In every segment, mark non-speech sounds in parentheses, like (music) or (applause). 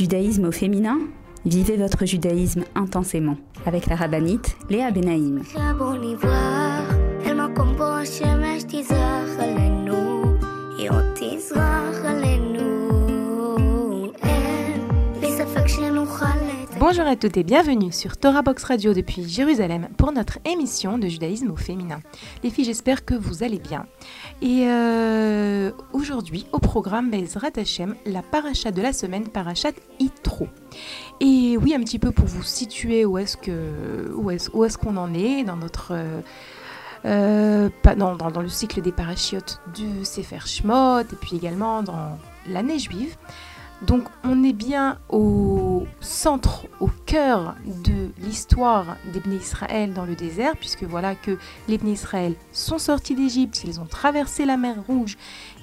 Judaïsme au féminin Vivez votre judaïsme intensément avec la rabbinite Léa Benaïm. Bonjour à toutes et bienvenue sur Torah Box Radio depuis Jérusalem pour notre émission de judaïsme au féminin. Les filles, j'espère que vous allez bien. Et euh, aujourd'hui, au programme Bezrat Hashem, la paracha de la semaine, parachat Itro. Et oui, un petit peu pour vous situer où est-ce que où est-ce, est-ce qu'on en est dans notre euh, euh, pas, dans, dans, le cycle des parachiotes du Sefer Shmot et puis également dans l'année juive. Donc on est bien au centre, au cœur de l'histoire des Israël dans le désert, puisque voilà que les Israël sont sortis d'Égypte, ils ont traversé la mer Rouge,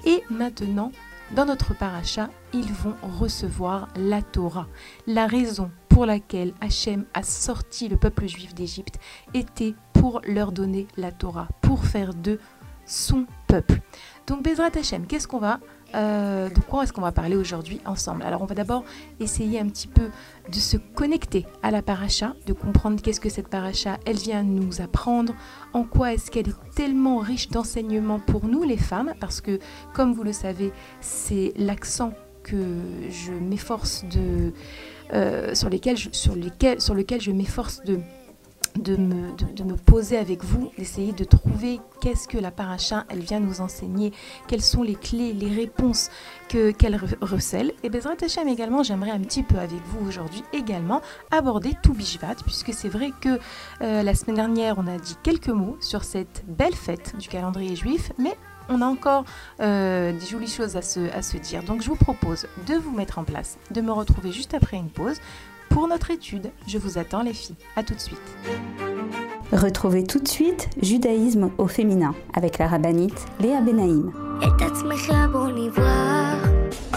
et maintenant, dans notre paracha, ils vont recevoir la Torah. La raison pour laquelle Hachem a sorti le peuple juif d'Égypte était pour leur donner la Torah, pour faire d'eux son peuple. Donc Bezrat Hachem, qu'est-ce qu'on va euh, de quoi est-ce qu'on va parler aujourd'hui ensemble? Alors on va d'abord essayer un petit peu de se connecter à la paracha, de comprendre qu'est-ce que cette paracha, elle vient nous apprendre, en quoi est-ce qu'elle est tellement riche d'enseignements pour nous les femmes, parce que comme vous le savez, c'est l'accent que de... Euh, sur lequel je m'efforce de de me, poser avec vous, d'essayer de trouver qu'est-ce que la paracha, elle vient nous enseigner, quelles sont les clés, les réponses que qu'elle recèle. Et Bezrat Hashem également, j'aimerais un petit peu avec vous aujourd'hui également aborder tout Bishvat, puisque c'est vrai que euh, la semaine dernière, on a dit quelques mots sur cette belle fête du calendrier juif, mais on a encore euh, des jolies choses à se, à se dire. Donc je vous propose de vous mettre en place, de me retrouver juste après une pause pour notre étude. Je vous attends les filles. À tout de suite. Retrouvez tout de suite Judaïsme au féminin avec la rabbinite Léa Benaïm.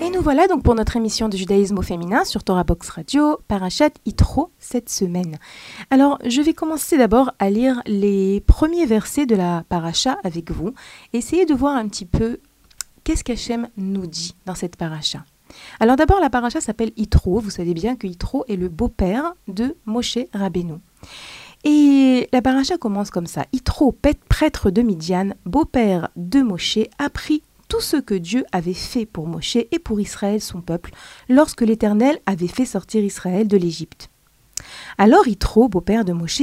Et nous voilà donc pour notre émission de judaïsme au féminin sur Torah Box Radio, Parachat Itro cette semaine. Alors, je vais commencer d'abord à lire les premiers versets de la paracha avec vous. Essayez de voir un petit peu qu'est-ce qu'Hachem nous dit dans cette paracha. Alors d'abord, la paracha s'appelle Itro. Vous savez bien que Itro est le beau-père de Moshe Rabbeinu. Et la paracha commence comme ça. Itro, prêtre de Midian, beau-père de Moshe, apprit tout ce que Dieu avait fait pour Moshe et pour Israël, son peuple, lorsque l'Éternel avait fait sortir Israël de l'Égypte. Alors Itro, beau-père de Moshe,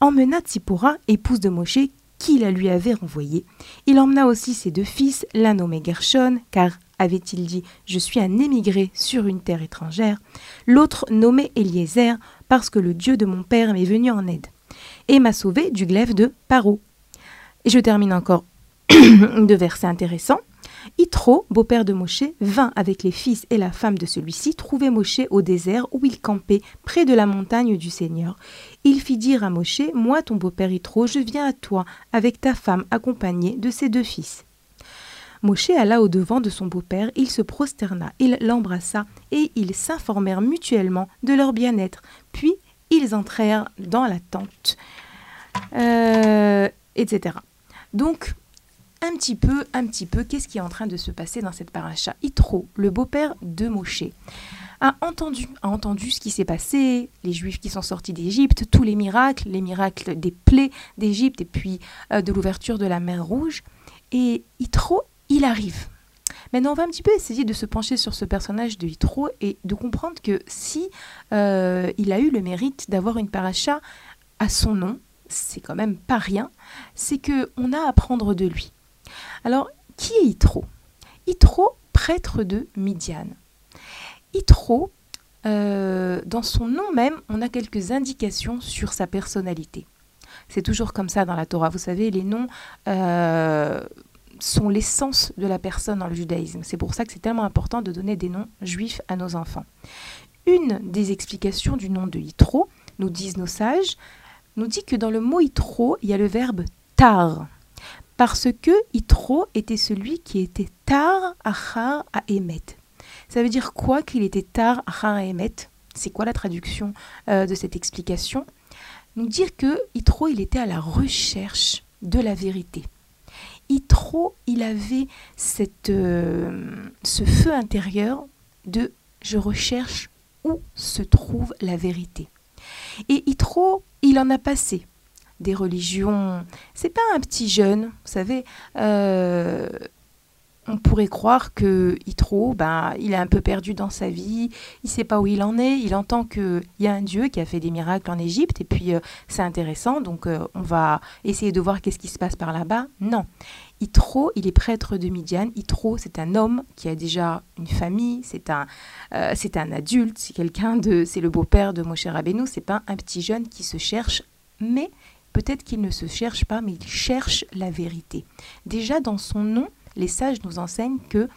emmena Tsipora, épouse de Moshe, qui la lui avait renvoyée. Il emmena aussi ses deux fils, l'un nommé Gershon, car avait-il dit Je suis un émigré sur une terre étrangère, l'autre nommé Eliezer, parce que le Dieu de mon père m'est venu en aide et m'a sauvé du glaive de Paro. Et je termine encore (clears throat) de versets intéressants. Itro, beau-père de Moshe, vint avec les fils et la femme de celui-ci trouver Moshe au désert où il campait, près de la montagne du Seigneur. Il fit dire à Moshe Moi, ton beau-père Itro, je viens à toi, avec ta femme accompagnée de ses deux fils. Moshe alla au-devant de son beau-père, il se prosterna, il l'embrassa, et ils s'informèrent mutuellement de leur bien-être. Puis ils entrèrent dans la tente, euh, etc. Donc, un petit peu, un petit peu, qu'est-ce qui est en train de se passer dans cette paracha Itro, le beau-père de Moshe, a entendu, a entendu ce qui s'est passé, les Juifs qui sont sortis d'Égypte, tous les miracles, les miracles des plaies d'Égypte et puis euh, de l'ouverture de la mer Rouge. Et Itro, il arrive. Maintenant, on va un petit peu essayer de se pencher sur ce personnage de Yitro et de comprendre que si euh, il a eu le mérite d'avoir une paracha à son nom, c'est quand même pas rien, c'est que on a à apprendre de lui. Alors, qui est Yitro Yitro, prêtre de Midian. Yitro, euh, dans son nom même, on a quelques indications sur sa personnalité. C'est toujours comme ça dans la Torah. Vous savez, les noms euh, sont l'essence de la personne dans le judaïsme. C'est pour ça que c'est tellement important de donner des noms juifs à nos enfants. Une des explications du nom de Yitro, nous disent nos sages, nous dit que dans le mot Yitro, il y a le verbe tar. Parce que Yitro était celui qui était tar achar à. Ça veut dire quoi qu'il était tar achar à C'est quoi la traduction euh, de cette explication? Nous dire que Yitro, il était à la recherche de la vérité. Yitro, il avait euh, ce feu intérieur de je recherche où se trouve la vérité. Et Yitro, il en a passé des religions. C'est pas un petit jeune, vous savez. Euh, on pourrait croire que Yitro, ben, il est un peu perdu dans sa vie, il sait pas où il en est, il entend qu'il y a un Dieu qui a fait des miracles en Égypte, et puis euh, c'est intéressant, donc euh, on va essayer de voir qu'est-ce qui se passe par là-bas. Non. Yitro, il est prêtre de Midian. Yitro, c'est un homme qui a déjà une famille, c'est un, euh, un adulte, c'est quelqu'un de, c'est le beau-père de Moshe Rabbeinu, c'est pas un petit jeune qui se cherche, mais peut-être qu'il ne se cherche pas, mais il cherche la vérité. Déjà dans son nom, les sages nous enseignent que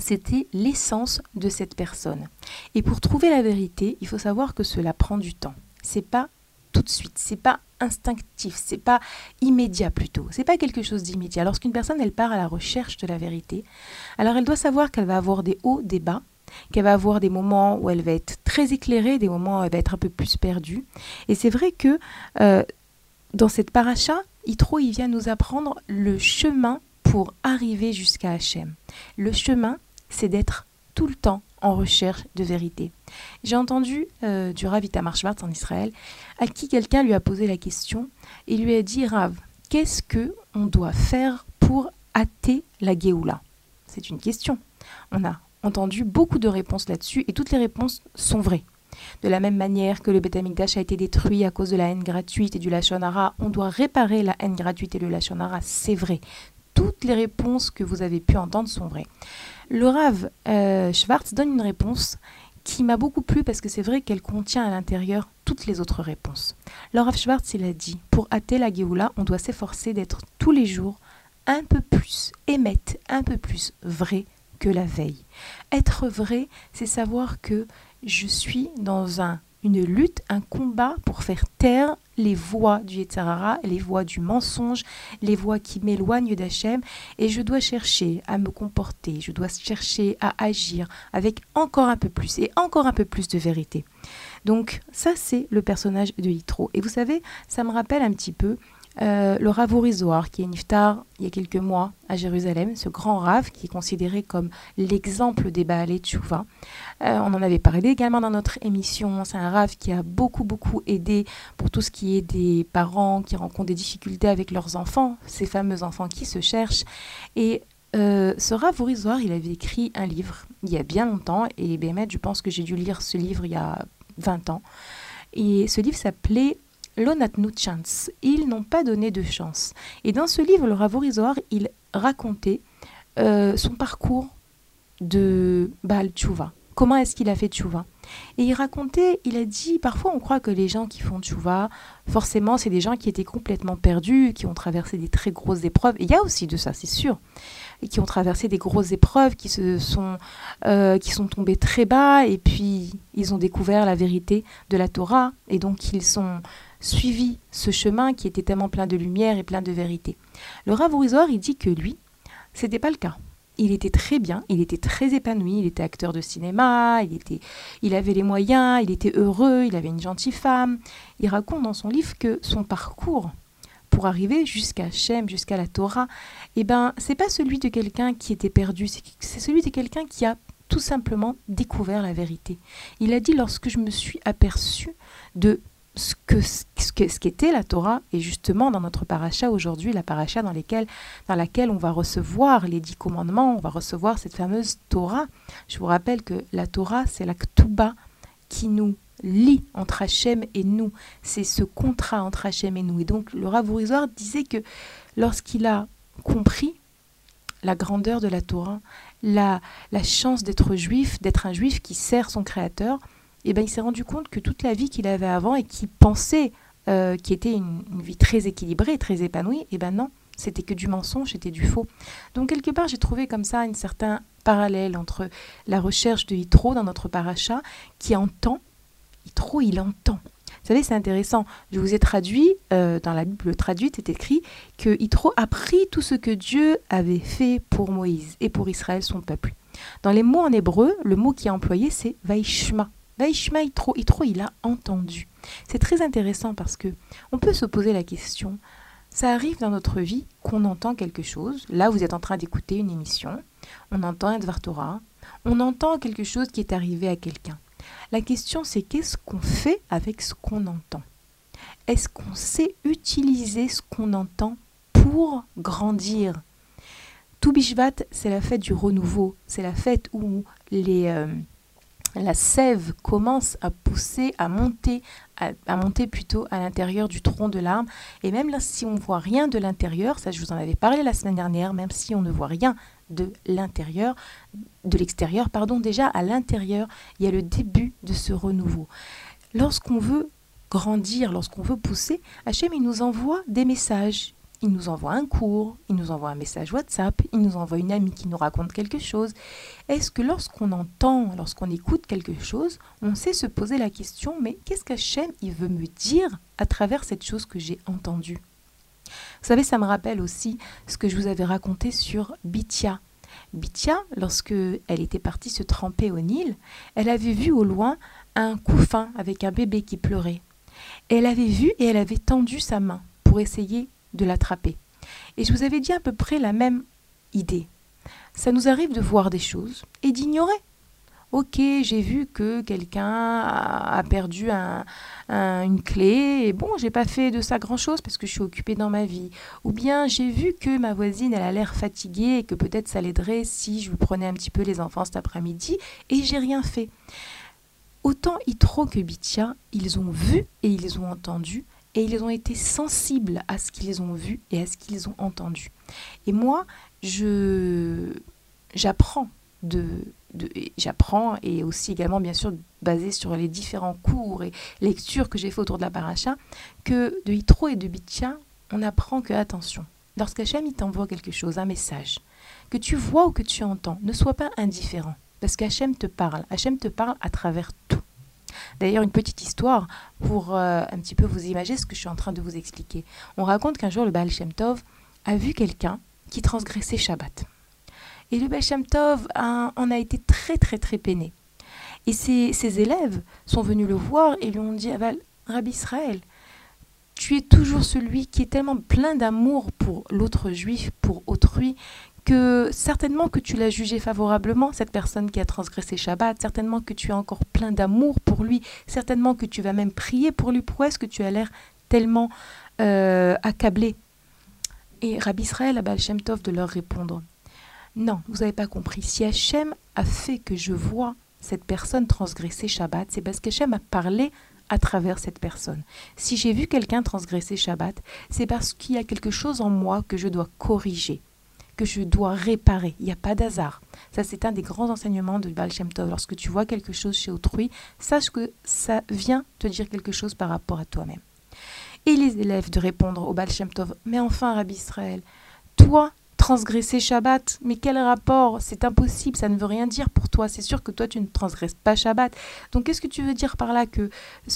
c'était l'essence de cette personne. Et pour trouver la vérité, il faut savoir que cela prend du temps. C'est pas tout de suite, c'est pas instinctif, c'est pas immédiat plutôt, c'est pas quelque chose d'immédiat. Lorsqu'une personne elle part à la recherche de la vérité, alors elle doit savoir qu'elle va avoir des hauts, des bas, qu'elle va avoir des moments où elle va être très éclairée, des moments où elle va être un peu plus perdue. Et c'est vrai que euh, dans cette paracha, Yitro, il vient nous apprendre le chemin pour arriver jusqu'à Hachem. Le chemin, c'est d'être tout le temps en recherche de vérité. J'ai entendu euh, du Rav Itamar Schwartz en Israël, à qui quelqu'un lui a posé la question et lui a dit Rav, qu'est-ce que on doit faire pour hâter la Géoula? C'est une question. On a entendu beaucoup de réponses là-dessus et toutes les réponses sont vraies. De la même manière que le Beth a été détruit à cause de la haine gratuite et du Lachonara, on doit réparer la haine gratuite et le Lachonara, c'est vrai toutes les réponses que vous avez pu entendre sont vraies. Le Rav euh, Schwartz donne une réponse qui m'a beaucoup plu parce que c'est vrai qu'elle contient à l'intérieur toutes les autres réponses. Le Rav Schwartz, il a dit, pour hâter la Géoula, on doit s'efforcer d'être tous les jours un peu plus émette, un peu plus vrai que la veille. Être vrai, c'est savoir que je suis dans un une lutte, un combat pour faire taire les voix du Yetzirara, les voix du mensonge, les voix qui m'éloignent d'Hachem, et je dois chercher à me comporter, je dois chercher à agir avec encore un peu plus et encore un peu plus de vérité. Donc ça, c'est le personnage de Yitro. Et vous savez, ça me rappelle un petit peu euh, le Rav qui est niftar il y a quelques mois à Jérusalem, ce grand Rav qui est considéré comme l'exemple des Baalé Tchouva. Euh, on en avait parlé également dans notre émission. C'est un Rav qui a beaucoup, beaucoup aidé pour tout ce qui est des parents qui rencontrent des difficultés avec leurs enfants, ces fameux enfants qui se cherchent. Et euh, ce Rav il avait écrit un livre il y a bien longtemps, et Bémet, je pense que j'ai dû lire ce livre il y a 20 ans. Et ce livre s'appelait chance. Ils n'ont pas donné de chance. Et dans ce livre, le Ravorizoar, il racontait euh, son parcours de Baal Tchouva. Comment est-ce qu'il a fait Tchouva Et il racontait, il a dit, parfois on croit que les gens qui font Tchouva, forcément, c'est des gens qui étaient complètement perdus, qui ont traversé des très grosses épreuves. il y a aussi de ça, c'est sûr. Qui ont traversé des grosses épreuves, qui, se sont, euh, qui sont tombés très bas, et puis ils ont découvert la vérité de la Torah, et donc ils sont suivi ce chemin qui était tellement plein de lumière et plein de vérité. Le Rav il dit que lui, c'était pas le cas. il était très bien, il était très épanoui, il était acteur de cinéma, il, était, il avait les moyens, il était heureux, il avait une gentille femme. Il raconte dans son livre que son parcours pour arriver jusqu'à Shem, jusqu'à la Torah, eh ben, c'est pas celui de quelqu'un qui était perdu, c'est celui de quelqu'un qui a tout simplement découvert la vérité. Il a dit lorsque je me suis aperçu de ce que ce qu'était la Torah et justement dans notre paracha aujourd'hui, la paracha dans, dans laquelle on va recevoir les dix commandements, on va recevoir cette fameuse Torah. Je vous rappelle que la Torah, c'est la Ktuba qui nous lie entre Hachem et nous. C'est ce contrat entre Hachem et nous. Et donc le Ravourizor disait que lorsqu'il a compris la grandeur de la Torah, la, la chance d'être juif, d'être un juif qui sert son Créateur, et eh ben, il s'est rendu compte que toute la vie qu'il avait avant et qu'il pensait euh, qui était une, vie très équilibrée, très épanouie, et eh ben non, c'était que du mensonge, c'était du faux. Donc quelque part, j'ai trouvé comme ça un certain parallèle entre la recherche de Yitro dans notre paracha, qui entend, Yitro, il entend. Vous savez, c'est intéressant. Je vous ai traduit, euh, dans la Bible traduite, c'est écrit que Yitro a pris tout ce que Dieu avait fait pour Moïse et pour Israël, son peuple. Dans les mots en hébreu, le mot qui est employé, c'est Vaishma. Vaishma Yitro, Yitro, il a entendu. C'est très intéressant parce que on peut se poser la question, ça arrive dans notre vie qu'on entend quelque chose. Là, vous êtes en train d'écouter une émission, on entend un Dvar on entend quelque chose qui est arrivé à quelqu'un. La question, c'est qu'est-ce qu'on fait avec ce qu'on entend? Est-ce qu'on sait utiliser ce qu'on entend pour grandir? Toubishvat, c'est la fête du renouveau. C'est la fête où les, euh, la sève commence à pousser, à monter, à, monter plutôt à l'intérieur du tronc de l'arbre. Et même là, si on ne voit rien de l'intérieur, ça je vous en avais parlé la semaine dernière, même si on ne voit rien de l'intérieur, de l'extérieur, pardon, déjà à l'intérieur, il y a le début de ce renouveau. Lorsqu'on veut grandir, lorsqu'on veut pousser, Hachem, il nous envoie des messages. Il nous envoie un cours, il nous envoie un message WhatsApp, il nous envoie une amie qui nous raconte quelque chose. Est-ce que lorsqu'on entend, lorsqu'on écoute quelque chose, on sait se poser la question, mais qu'est-ce qu'Hachem il veut me dire à travers cette chose que j'ai entendue? Vous savez, ça me rappelle aussi ce que je vous avais raconté sur Bithia. Bithia, lorsque elle était partie se tremper au Nil, elle avait vu au loin un couffin avec un bébé qui pleurait. Elle avait vu et elle avait tendu sa main pour essayer de l'attraper. Et je vous avais dit à peu près la même idée. Ça nous arrive de voir des choses et d'ignorer. Ok, j'ai vu que quelqu'un a perdu une clé et bon, j'ai pas fait de ça grand chose parce que je suis occupée dans ma vie. Ou bien j'ai vu que ma voisine, elle a l'air fatiguée et que peut-être ça l'aiderait si je vous prenais un petit peu les enfants cet après-midi et j'ai rien fait. Autant Itro que Bitia, ils ont vu et ils ont entendu et ils ont été sensibles à ce qu'ils ont vu et à ce qu'ils ont entendu. Et moi, j'apprends j'apprends et aussi également bien sûr basé sur les différents cours et lectures que j'ai fait autour de la paracha que de Hitro et de Bitcha, on apprend que attention, lorsqu'Hachem t'envoie quelque chose, un message, que tu vois ou que tu entends, ne sois pas indifférent parce qu'Hachem te parle. Hachem te parle à travers tout. D'ailleurs, une petite histoire pour euh, un petit peu vous imaginer ce que je suis en train de vous expliquer. On raconte qu'un jour, le Baal Shem Tov a vu quelqu'un qui transgressait Shabbat. Et le Baal Shem Tov en a été très, très, très peiné. Et ses, élèves sont venus le voir et lui ont dit Aval, Rabbi Israël, tu es toujours celui qui est tellement plein d'amour pour l'autre juif, pour autrui, que certainement que tu l'as jugé favorablement, cette personne qui a transgressé Shabbat, certainement que tu as encore plein d'amour pour lui, certainement que tu vas même prier pour lui. Pourquoi est-ce que tu as l'air tellement euh, accablé? Et Rabbi Israël Abal Shem Tov de leur répondre Non, vous n'avez pas compris. Si Hachem a fait que je vois cette personne transgresser Shabbat, c'est parce qu'Hachem a parlé à travers cette personne. Si j'ai vu quelqu'un transgresser Shabbat, c'est parce qu'il y a quelque chose en moi que je dois corriger que je dois réparer. Il n'y a pas d'hasard. Ça, c'est un des grands enseignements de Baal Shem Tov. Lorsque tu vois quelque chose chez autrui, sache que ça vient te dire quelque chose par rapport à toi-même. Et les élèves de répondre au Baal Shem Tov, mais enfin, Rabbi Israël, toi, transgresser Shabbat, mais quel rapport? C'est impossible, ça ne veut rien dire pour toi. C'est sûr que toi, tu ne transgresses pas Shabbat. Donc, qu'est-ce que tu veux dire par là que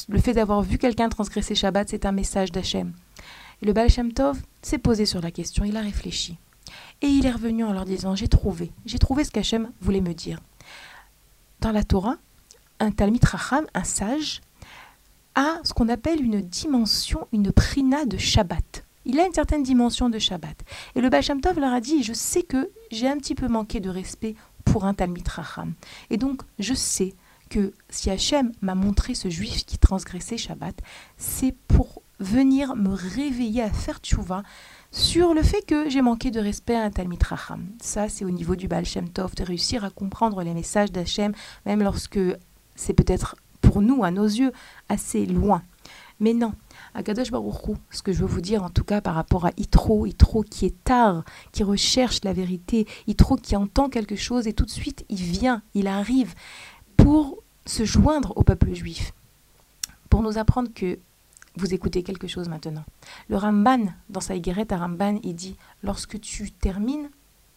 le fait d'avoir vu quelqu'un transgresser Shabbat, c'est un message d'Hachem? Et le Baal Shem Tov s'est posé sur la question, il a réfléchi. Et il est revenu en leur disant, j'ai trouvé, j'ai trouvé ce qu'Hachem voulait me dire. Dans la Torah, un Talmid Racham, un sage, a ce qu'on appelle une dimension, une prina de Shabbat. Il a une certaine dimension de Shabbat. Et le Baal Tov leur a dit, je sais que j'ai un petit peu manqué de respect pour un Talmid Racham. Et donc, je sais que si Hachem m'a montré ce juif qui transgressait Shabbat, c'est pour venir me réveiller à faire tchouva sur le fait que j'ai manqué de respect à un Talmid. Ça, c'est au niveau du Baal Shem Tov, de réussir à comprendre les messages d'Hachem, même lorsque c'est peut-être pour nous, à nos yeux, assez loin. Mais non, à Kadosh Baruchou, ce que je veux vous dire en tout cas par rapport à Itro, Itro qui est tard, qui recherche la vérité, Itro qui entend quelque chose et tout de suite il vient, il arrive pour se joindre au peuple juif, pour nous apprendre que vous écoutez quelque chose maintenant. Le Ramban, dans sa Higuerette à Ramban, il dit lorsque tu termines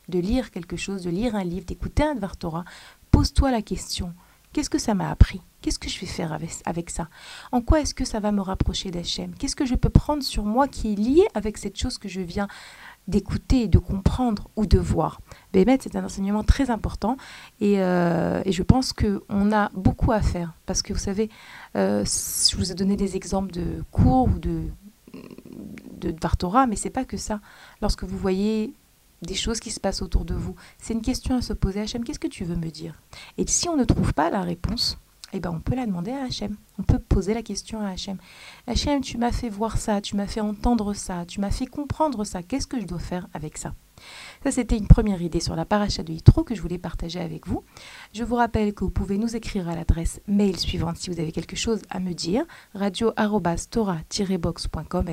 de lire quelque chose, de lire un livre, d'écouter un Dvar Torah, pose-toi la question qu'est-ce que ça m'a appris? Qu'est-ce que je vais faire avec, ça? En quoi est-ce que ça va me rapprocher d'Hachem? Qu'est-ce que je peux prendre sur moi qui est lié avec cette chose que je viens d'écouter, de comprendre ou de voir. Bémet, c'est un enseignement très important et, euh, je pense qu'on a beaucoup à faire parce que vous savez, euh, je vous ai donné des exemples de cours ou de, de Dvartora, mais c'est pas que ça. Lorsque vous voyez des choses qui se passent autour de vous, c'est une question à se poser. Hachem, qu'est-ce que tu veux me dire? Et si on ne trouve pas la réponse, eh ben on peut la demander à Hachem. On peut poser la question à Hachem. Hachem, tu m'as fait voir ça, tu m'as fait entendre ça, tu m'as fait comprendre ça. Qu'est-ce que je dois faire avec ça? Ça, c'était une première idée sur la paracha de Yitro que je voulais partager avec vous. Je vous rappelle que vous pouvez nous écrire à l'adresse mail suivante si vous avez quelque chose à me dire radio-tora-box.com.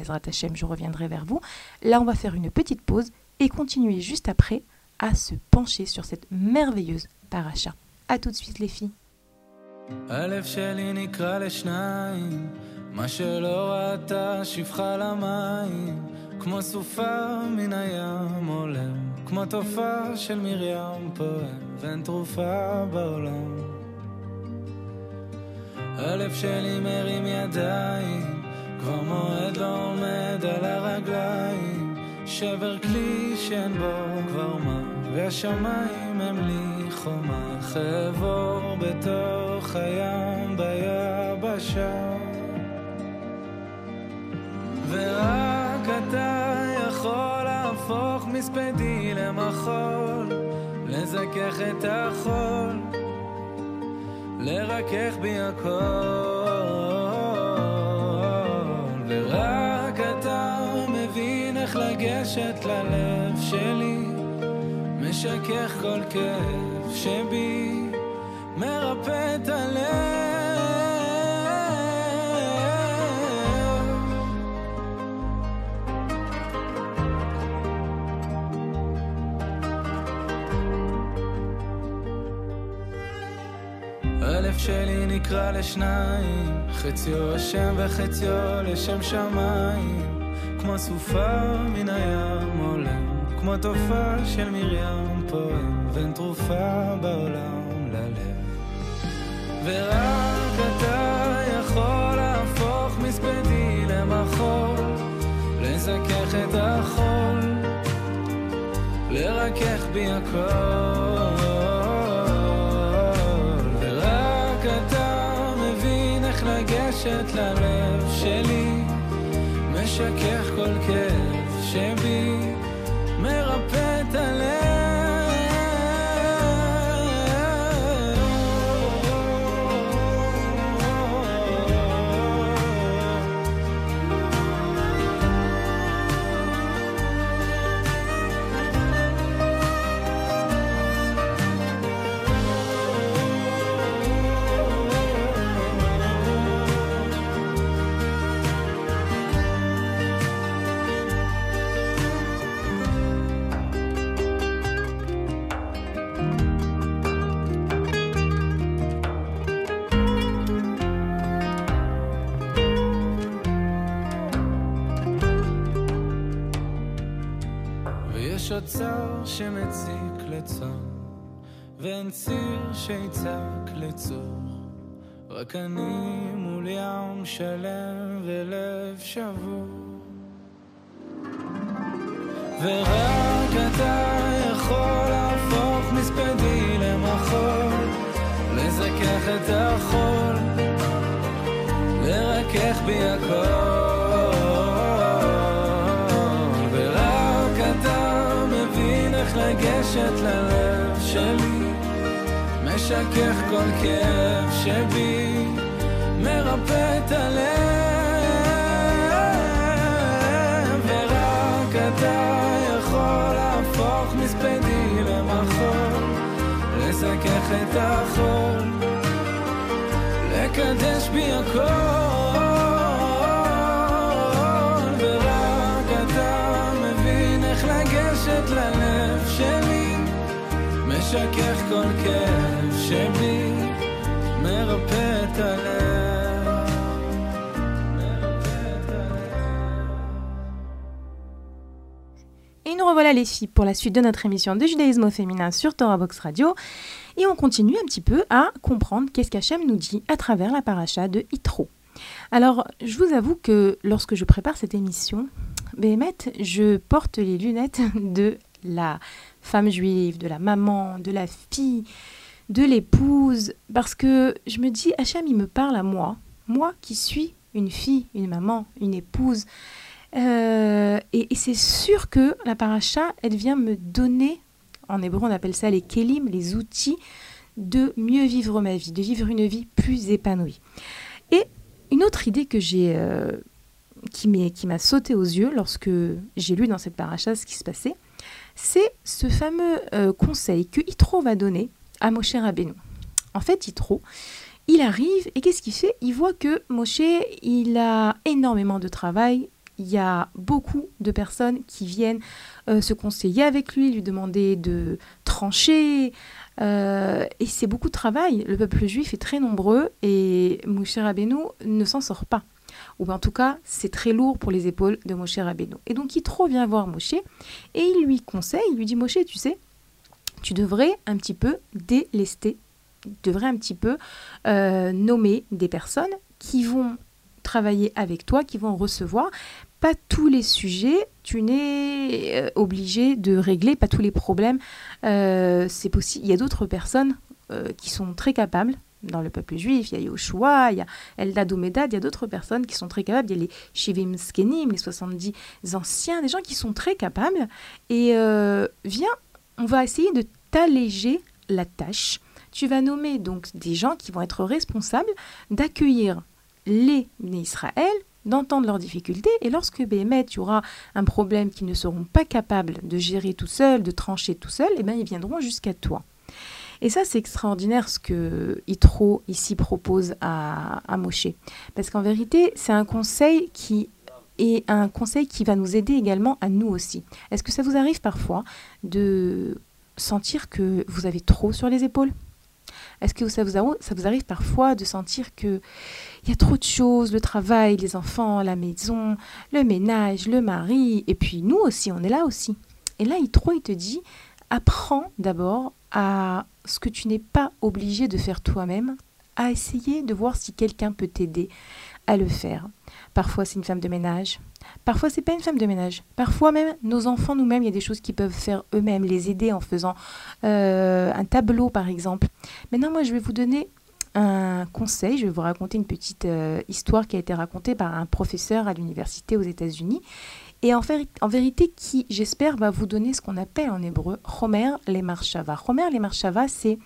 Je reviendrai vers vous. Là, on va faire une petite pause et continuer juste après à se pencher sur cette merveilleuse paracha. A tout de suite, les filles. הלב שלי נקרע לשניים, מה שלא ראתה שפחה למים, כמו סופה מן הים עולם, כמו תופעה של מרים פועם, ואין תרופה בעולם. הלב שלי מרים ידיים, כבר מועד לא עומד על הרגליים, שבר כלי שאין בו כבר מה, והשמיים הם לי חומה, חבור בתוך הים ביבשה. ורק אתה יכול להפוך מספדי למחול, לזכך את החול, לרכך בי הכל. ורק אתה מבין איך לגשת ללב משכך כל כאב שבי, מרפא את הלב. הלב שלי נקרע לשניים, חציו השם וחציו לשם שמיים, כמו סופה מן הים עולם, כמו תופעה של מרים פועם, ואין תרופה בעולם ללב. ורק אתה יכול להפוך מספדי למחול, לזכך את החול, לרכך בי הכל. ורק אתה מבין איך לגשת ללב שלי, משכך כל כאב שבי, אוצר שמציק לצאן, ואין ציר שיצעק לצור. רק אני מול ים שלם ולב שבור. ורק אתה יכול להפוך מספדי למחול, לזכך את החול, משכך כל כאב שבי, מרפא את הלב. לזכך את החול, לקדש בי הכל, ורק אתה מבין איך לגשת ללב שלי, משכך כל כאב שבי, מרפא את הלב. Et nous revoilà les filles pour la suite de notre émission de judaïsme au féminin sur Torah Box Radio. Et on continue un petit peu à comprendre qu'est-ce qu'Hachem nous dit à travers la paracha de Yitro. Alors, je vous avoue que lorsque je prépare cette émission, Béhémet, je porte les lunettes de la femme juive, de la maman, de la fille, de l'épouse, parce que je me dis, Hachem, il me parle à moi, moi qui suis une fille, une maman, une épouse. Euh, et, c'est sûr que la paracha, elle vient me donner, en hébreu on appelle ça les kelim, les outils de mieux vivre ma vie, de vivre une vie plus épanouie. Et une autre idée que j'ai, euh, qui m'a sauté aux yeux lorsque j'ai lu dans cette paracha ce qui se passait, c'est ce fameux euh, conseil que Yitro va donner à Moshe Rabbeinu. En fait, Yitro, il arrive et qu'est-ce qu'il fait? Il voit que Moshe, il a énormément de travail. Il y a beaucoup de personnes qui viennent euh, se conseiller avec lui, lui demander de trancher. euh, et c'est beaucoup de travail. Le peuple juif est très nombreux et Moshe Rabbeinu ne s'en sort pas. Ou en tout cas, c'est très lourd pour les épaules de Moshe Rabbeinu. Et donc, Yitro vient voir Moshe et il lui conseille, il lui dit Moshe, tu sais, tu devrais un petit peu délester, tu devrais un petit peu euh, nommer des personnes qui vont travailler avec toi, qui vont recevoir. Pas tous les sujets, tu n'es euh, obligé de régler, pas tous les problèmes. Euh, c'est possible. Il y a d'autres personnes qui sont très capables dans le peuple juif. Il y a Yoshua, il y a Eldad ou Medad, il y a d'autres personnes qui sont très capables. Il y a les Shivim Skenim, les 70 anciens, des gens qui sont très capables. Et viens, on va essayer de t'alléger la tâche. Tu vas nommer donc des gens qui vont être responsables d'accueillir les Israël, d'entendre leurs difficultés, et lorsque Béhémet, tu auras un problème qu'ils ne seront pas capables de gérer tout seul, de trancher tout seul, eh bien, ils viendront jusqu'à toi. Et ça, c'est extraordinaire ce que Yitro ici propose à, à Moshe. Parce qu'en vérité, c'est un conseil qui est un conseil qui va nous aider également à nous aussi. Est-ce que ça vous arrive parfois de sentir que vous avez trop sur les épaules? Est-ce que ça vous, arrive parfois de sentir que il y a trop de choses, le travail, les enfants, la maison, le ménage, le mari, et puis nous aussi, on est là aussi. Et là, Yitro, il te dit, apprends d'abord à ce que tu n'es pas obligé de faire toi-même, à essayer de voir si quelqu'un peut t'aider à le faire. Parfois, c'est une femme de ménage. Parfois, c'est pas une femme de ménage. Parfois, même nos enfants nous-mêmes, il y a des choses qu'ils peuvent faire eux-mêmes, les aider en faisant euh, un tableau, par exemple. Maintenant, moi, je vais vous donner un conseil. Je vais vous raconter une petite euh, histoire qui a été racontée par un professeur à l'université aux États-Unis. Et en, véri- en vérité, qui, j'espère, va vous donner ce qu'on appelle en hébreu Homer les Marshava. Homer les Marshava, c'est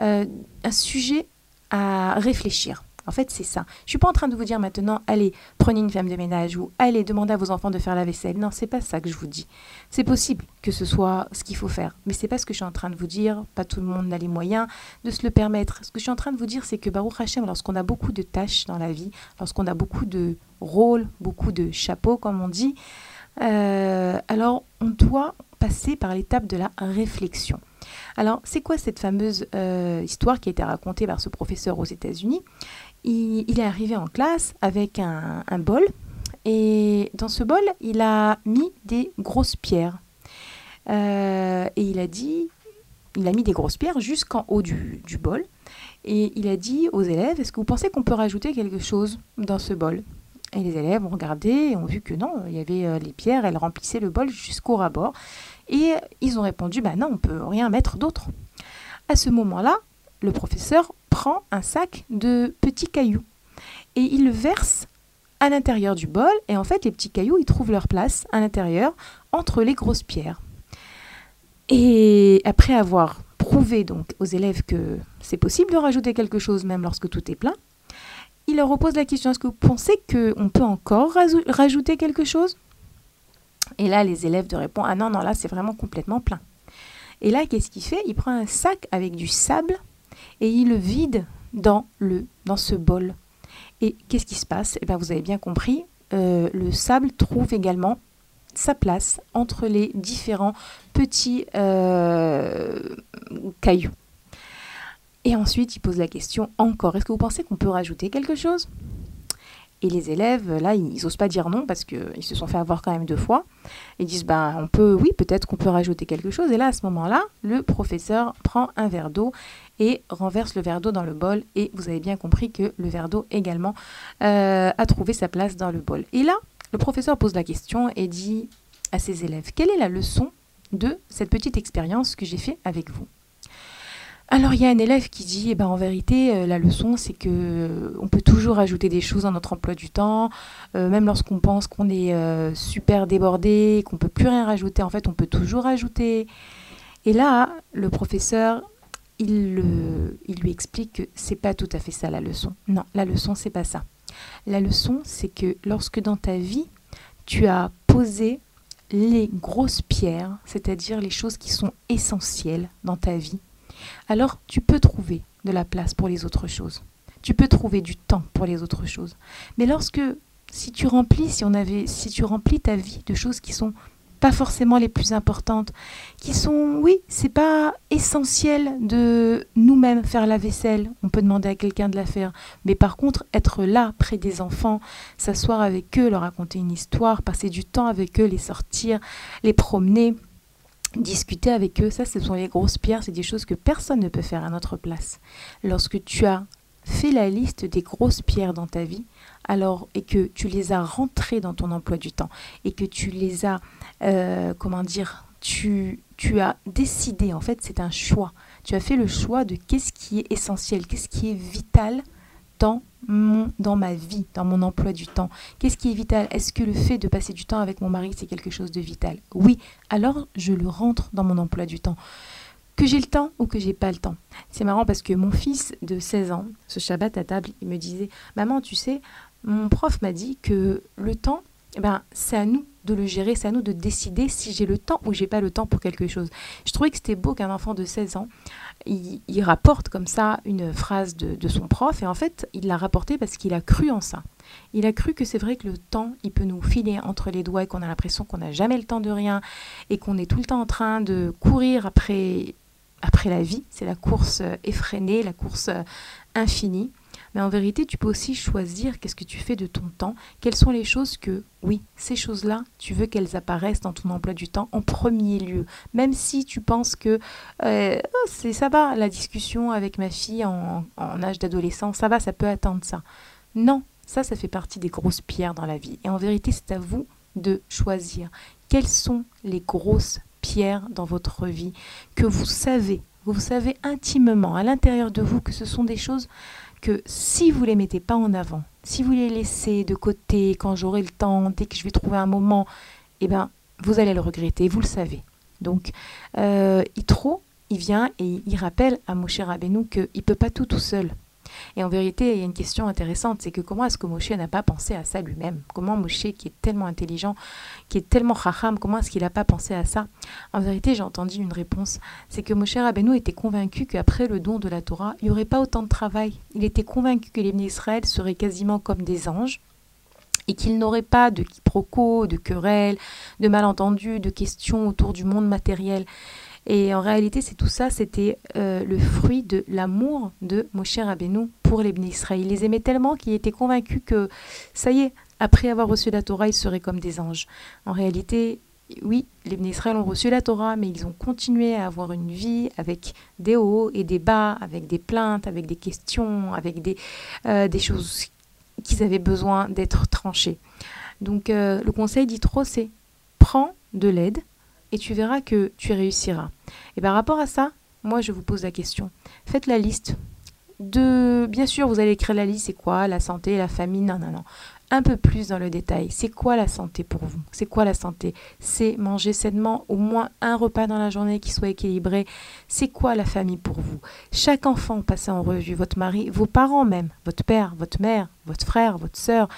euh, un sujet à réfléchir. En fait, c'est ça. Je suis pas en train de vous dire maintenant, allez, prenez une femme de ménage ou allez, demandez à vos enfants de faire la vaisselle. Non, c'est pas ça que je vous dis. C'est possible que ce soit ce qu'il faut faire, mais c'est pas ce que je suis en train de vous dire. Pas tout le monde n'a les moyens de se le permettre. Ce que je suis en train de vous dire, c'est que Baruch Hashem, lorsqu'on a beaucoup de tâches dans la vie, lorsqu'on a beaucoup de rôles, beaucoup de chapeaux, comme on dit, euh, alors on doit passer par l'étape de la réflexion. Alors, c'est quoi cette fameuse euh, histoire qui a été racontée par ce professeur aux États-Unis? Il, est arrivé en classe avec un, bol et dans ce bol, il a mis des grosses pierres. Euh, et il a dit, il a mis des grosses pierres jusqu'en haut du, du bol. Et il a dit aux élèves, est-ce que vous pensez qu'on peut rajouter quelque chose dans ce bol? Et les élèves ont regardé et ont vu que non, il y avait euh, les pierres, elles remplissaient le bol jusqu'au rabord. Et ils ont répondu, bah non, on peut rien mettre d'autre. À ce moment-là, le professeur prend un sac de petits cailloux et il verse à l'intérieur du bol. Et en fait, les petits cailloux, ils trouvent leur place à l'intérieur entre les grosses pierres. Et après avoir prouvé donc aux élèves que c'est possible de rajouter quelque chose même lorsque tout est plein, il leur repose la question est-ce que vous pensez qu'on peut encore rajouter quelque chose? Et là, les élèves de répondent ah non, non, là c'est vraiment complètement plein. Et là, qu'est-ce qu'il fait? Il prend un sac avec du sable et il le vide dans, le, dans ce bol. Et qu'est-ce qui se passe? Eh bien, vous avez bien compris, euh, le sable trouve également sa place entre les différents petits euh, cailloux. Et ensuite, il pose la question encore, est-ce que vous pensez qu'on peut rajouter quelque chose? Et les élèves, là, ils n'osent pas dire non parce qu'ils se sont fait avoir quand même deux fois. Ils disent, ben, on peut, oui, peut-être qu'on peut rajouter quelque chose. Et là, à ce moment-là, le professeur prend un verre d'eau et renverse le verre d'eau dans le bol. Et vous avez bien compris que le verre d'eau également euh, a trouvé sa place dans le bol. Et là, le professeur pose la question et dit à ses élèves, quelle est la leçon de cette petite expérience que j'ai fait avec vous? Alors il y a un élève qui dit, eh ben, en vérité, euh, la leçon, c'est que euh, on peut toujours ajouter des choses dans notre emploi du temps, même lorsqu'on pense qu'on est super débordé, qu'on peut plus rien rajouter. En fait, on peut toujours ajouter. Et là, le professeur, il, lui explique que c'est pas tout à fait ça la leçon. Non, la leçon, c'est pas ça. La leçon, c'est que lorsque dans ta vie, tu as posé les grosses pierres, c'est-à-dire les choses qui sont essentielles dans ta vie, alors tu peux trouver de la place pour les autres choses. Tu peux trouver du temps pour les autres choses. Mais lorsque, si tu remplis, si on avait, si tu remplis ta vie de choses qui sont pas forcément les plus importantes, qui sont, oui, c'est pas essentiel de nous-mêmes faire la vaisselle, on peut demander à quelqu'un de la faire, mais par contre, être là près des enfants, s'asseoir avec eux, leur raconter une histoire, passer du temps avec eux, les sortir, les promener, discuter avec eux, ça ce sont les grosses pierres, c'est des choses que personne ne peut faire à notre place. Lorsque tu as fait la liste des grosses pierres dans ta vie, alors et que tu les as rentrées dans ton emploi du temps et que tu les as, euh, comment dire, tu, tu as décidé, en fait c'est un choix, tu as fait le choix de qu'est-ce qui est essentiel, qu'est-ce qui est vital dans mon, dans ma vie, dans mon emploi du temps. Qu'est-ce qui est vital? Est-ce que le fait de passer du temps avec mon mari, c'est quelque chose de vital? Oui, alors je le rentre dans mon emploi du temps. Que j'ai le temps ou que j'ai pas le temps? C'est marrant parce que mon fils de 16 ans, ce Shabbat à table, il me disait Maman, tu sais, mon prof m'a dit que le temps, eh ben, c'est à nous de le gérer, c'est à nous de décider si j'ai le temps ou j'ai pas le temps pour quelque chose. Je trouvais que c'était beau qu'un enfant de 16 ans, il, rapporte comme ça une phrase de, son prof et en fait, il l'a rapporté parce qu'il a cru en ça. Il a cru que c'est vrai que le temps, il peut nous filer entre les doigts et qu'on a l'impression qu'on n'a jamais le temps de rien et qu'on est tout le temps en train de courir après, après la vie. C'est la course effrénée, la course infinie. Mais en vérité, tu peux aussi choisir qu'est-ce que tu fais de ton temps, quelles sont les choses que, oui, ces choses-là, tu veux qu'elles apparaissent dans ton emploi du temps en premier lieu. Même si tu penses que euh, oh, c'est ça va, la discussion avec ma fille en, en âge d'adolescent, ça va, ça peut attendre ça. Non, ça, ça fait partie des grosses pierres dans la vie. Et en vérité, c'est à vous de choisir quelles sont les grosses pierres dans votre vie que vous savez, vous savez intimement à l'intérieur de vous que ce sont des choses que si vous les mettez pas en avant, si vous les laissez de côté quand j'aurai le temps, dès que je vais trouver un moment, eh ben, vous allez le regretter, vous le savez. Donc, euh, il vient et il rappelle à Moshe Rabbeinu qu'il ne peut pas tout tout seul. Et en vérité, il y a une question intéressante, c'est que comment est-ce que Moshe n'a pas pensé à ça lui-même? Comment Moshe, qui est tellement intelligent, qui est tellement chacham, comment est-ce qu'il n'a pas pensé à ça? En vérité, j'ai entendu une réponse, c'est que Moshe Rabbeinu était convaincu qu'après le don de la Torah, il n'y aurait pas autant de travail. Il était convaincu que les Israël seraient quasiment comme des anges et qu'il n'aurait pas de quiproquos, de querelles, de malentendus, de questions autour du monde matériel. Et en réalité, c'est tout ça, c'était euh, le fruit de l'amour de Moshe Rabbeinu pour les Bnei Israël. Il les aimait tellement qu'il était convaincu que, ça y est, après avoir reçu la Torah, ils seraient comme des anges. En réalité, oui, les Israël ont reçu la Torah, mais ils ont continué à avoir une vie avec des hauts et des bas, avec des plaintes, avec des questions, avec des, euh, des choses qu'ils avaient besoin d'être tranchées. Donc euh, le conseil d'Itro, c'est prends de l'aide, et tu verras que tu réussiras. Et par rapport à ça, moi je vous pose la question. Faites la liste de... Bien sûr, vous allez écrire la liste, c'est quoi La santé, la famille, non, non, non un peu plus dans le détail. C'est quoi la santé pour vous? C'est quoi la santé? C'est manger sainement au moins un repas dans la journée qui soit équilibré? C'est quoi la famille pour vous? Chaque enfant passé en revue, votre mari, vos parents même, votre père, votre mère, votre frère, votre sœur.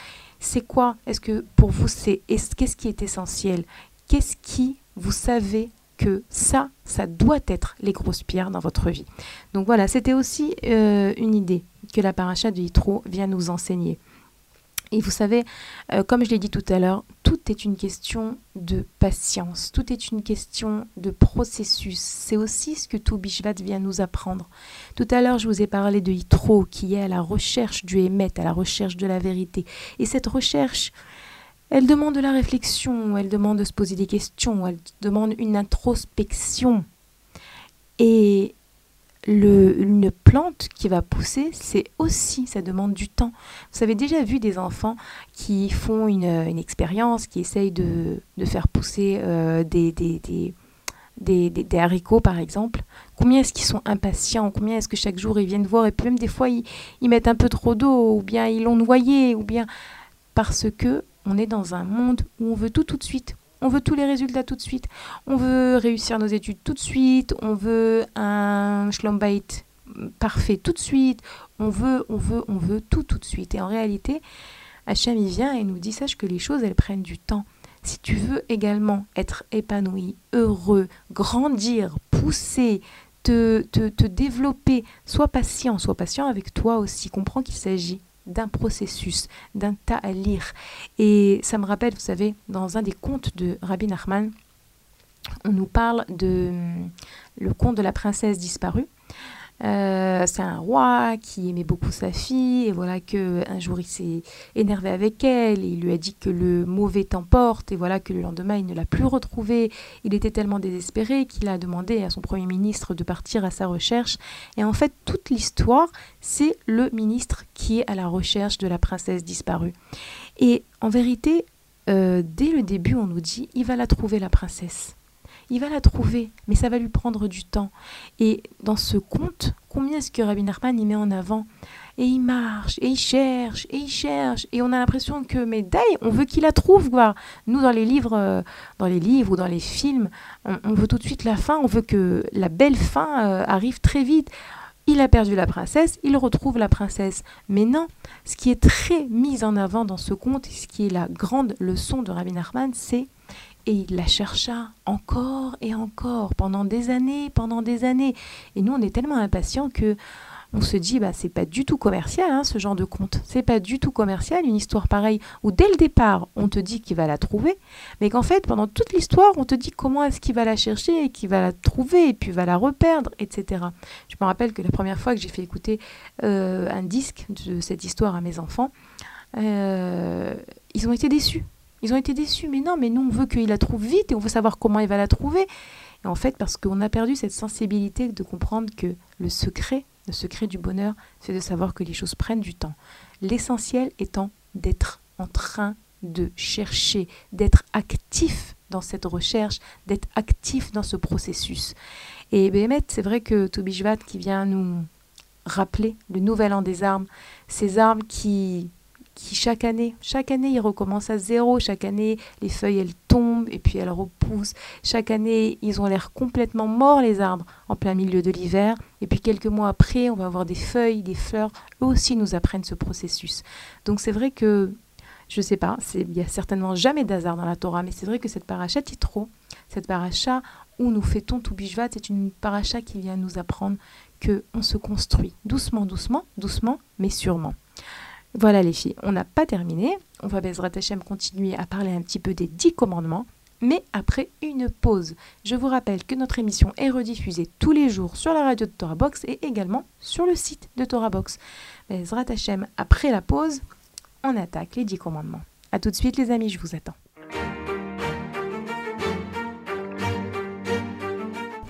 C'est quoi? Est-ce que pour vous c'est qu'est-ce qui est essentiel? Qu'est-ce qui vous savez que ça, ça doit être les grosses pierres dans votre vie. Donc voilà, c'était aussi euh, une idée que la paracha de Yitro vient nous enseigner. Et vous savez, euh, comme je l'ai dit tout à l'heure, tout est une question de patience, tout est une question de processus. C'est aussi ce que tout Bishvat vient nous apprendre. Tout à l'heure, je vous ai parlé de Yitro, qui est à la recherche du Hémet, à la recherche de la vérité. Et cette recherche, elle demande de la réflexion, elle demande de se poser des questions, elle demande une introspection. Et une plante qui va pousser, c'est aussi, ça demande du temps. Vous avez déjà vu des enfants qui font une, expérience, qui essayent de, faire pousser euh, des, haricots, par exemple. Combien est-ce qu'ils sont impatients Combien est-ce que chaque jour ils viennent voir Et puis même des fois, ils, ils mettent un peu trop d'eau, ou bien ils l'ont noyé, ou bien parce que on est dans un monde où on veut tout tout de suite. On veut tous les résultats tout de suite. On veut réussir nos études tout de suite. On veut un schlombait parfait tout de suite. On veut, on veut, on veut tout tout de suite. Et en réalité, Hachem il vient et nous dit sache que les choses elles prennent du temps. Si tu veux également être épanoui, heureux, grandir, pousser, te, te, te développer, sois patient, sois patient avec toi aussi. Comprends qu'il s'agit d'un processus, d'un tas à lire. Et ça me rappelle, vous savez, dans un des contes de Rabbi Nachman, on nous parle de hum, le conte de la princesse disparue. Euh, c'est un roi qui aimait beaucoup sa fille et voilà que un jour il s'est énervé avec elle et il lui a dit que le mauvais t'emporte et voilà que le lendemain il ne l'a plus retrouvé. Il était tellement désespéré qu'il a demandé à son premier ministre de partir à sa recherche et en fait toute l'histoire c'est le ministre qui est à la recherche de la princesse disparue. Et en vérité euh, dès le début on nous dit il va la trouver la princesse il va la trouver, mais ça va lui prendre du temps. Et dans ce conte, combien est-ce que Rabbi Nachman y met en avant? Et il marche, et il cherche, et il cherche, et on a l'impression que, mais d'ailleurs, on veut qu'il la trouve, quoi. Nous, dans les livres, euh, dans les livres ou dans les films, on, veut tout de suite la fin, on veut que la belle fin euh, arrive très vite. Il a perdu la princesse, il retrouve la princesse. Mais non, ce qui est très mis en avant dans ce conte, et ce qui est la grande leçon de Rabbi Nachman, c'est et il la chercha encore et encore pendant des années, pendant des années. Et nous, on est tellement impatients que on se dit bah c'est pas du tout commercial hein, ce genre de conte. C'est pas du tout commercial une histoire pareille où dès le départ on te dit qu'il va la trouver mais qu'en fait pendant toute l'histoire on te dit comment est-ce qu'il va la chercher et qu'il va la trouver et puis va la reperdre etc je me rappelle que la première fois que j'ai fait écouter euh, un disque de cette histoire à mes enfants euh, ils ont été déçus ils ont été déçus, mais non, mais nous on veut qu'il la trouve vite et on veut savoir comment il va la trouver. Et en fait, parce qu'on a perdu cette sensibilité de comprendre que le secret, le secret du bonheur, c'est de savoir que les choses prennent du temps. L'essentiel étant d'être en train de chercher, d'être actif dans cette recherche, d'être actif dans ce processus. Et Béhémet, c'est vrai que Tobishvat qui vient nous rappeler le nouvel an des armes, ces armes qui qui chaque année, chaque année, ils recommencent à zéro. Chaque année, les feuilles, elles tombent et puis elles repoussent. Chaque année, ils ont l'air complètement morts, les arbres, en plein milieu de l'hiver. Et puis quelques mois après, on va avoir des feuilles, des fleurs. Eux aussi nous apprennent ce processus. Donc c'est vrai que, je ne sais pas, il n'y a certainement jamais d'hasard dans la Torah, mais c'est vrai que cette paracha trop. cette paracha où nous fêtons tout Bishvat, c'est une paracha qui vient nous apprendre que on se construit doucement, doucement, doucement, mais sûrement. Voilà les filles, on n'a pas terminé. On va Bezrat Hashem continuer à parler un petit peu des dix commandements, mais après une pause. Je vous rappelle que notre émission est rediffusée tous les jours sur la radio de Torah Box et également sur le site de Torah Box. Bezrat Hashem, après la pause, on attaque les dix commandements. A tout de suite les amis, je vous attends.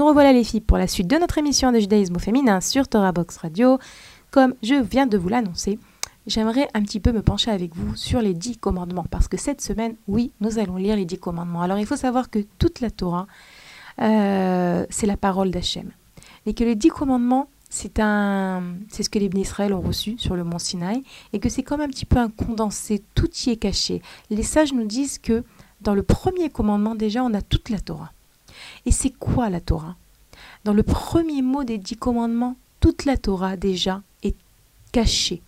Nous revoilà les filles pour la suite de notre émission de judaïsme au féminin sur Torah Box Radio. Comme je viens de vous l'annoncer, j'aimerais un petit peu me pencher avec vous sur les dix commandements parce que cette semaine, oui, nous allons lire les dix commandements. Alors il faut savoir que toute la Torah, euh, c'est la parole d'Hachem. Et que les dix commandements, c'est un, c'est ce que les Israël ont reçu sur le mont Sinaï, et que c'est comme un petit peu un condensé, tout y est caché. Les sages nous disent que dans le premier commandement déjà, on a toute la Torah. Et c'est quoi la Torah? Dans le premier mot des dix commandements, toute la Torah déjà est cachée.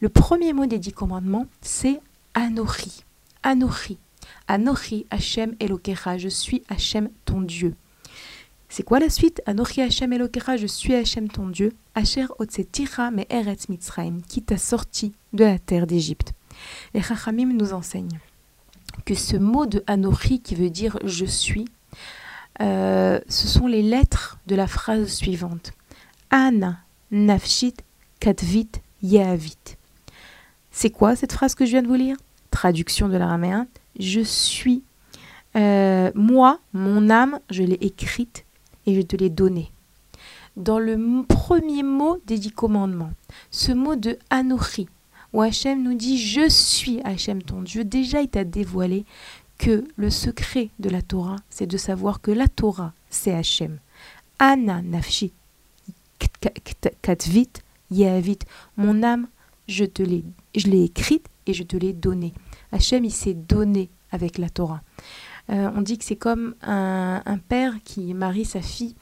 Le premier mot des dix commandements, c'est Anochi. Anochi. Anochi Hachem Elokecha. Je suis Hachem ton Dieu. C'est quoi la suite? Anochi Hashem Elokecha, je suis Hashem ton Dieu, Asher Otsetira me Eretz Mitzrayim, qui t'a sorti de la terre d'Égypte. Les Chachamim nous enseignent que ce mot de Anochi qui veut dire je suis, euh, ce sont les lettres de la phrase suivante. Ana, Nafshit, Katvit, Yahavit. C'est quoi cette phrase que je viens de vous lire? Traduction de l'araméen. Je suis, euh, moi, mon âme, je l'ai écrite et je te l'ai donné. Dans le premier mot des dix commandements, ce mot de Anochi, où Hachem nous dit Je suis Hachem ton Dieu, déjà il t'a dévoilé que le secret de la Torah, c'est de savoir que la Torah, c'est Hachem. Ana nafshi katvit yehavit. Mon âme, je te l'ai, je l'ai écrite et je te l'ai donnée. Hachem, il s'est donné avec la Torah. Euh, on dit que c'est comme un, père qui marie sa fille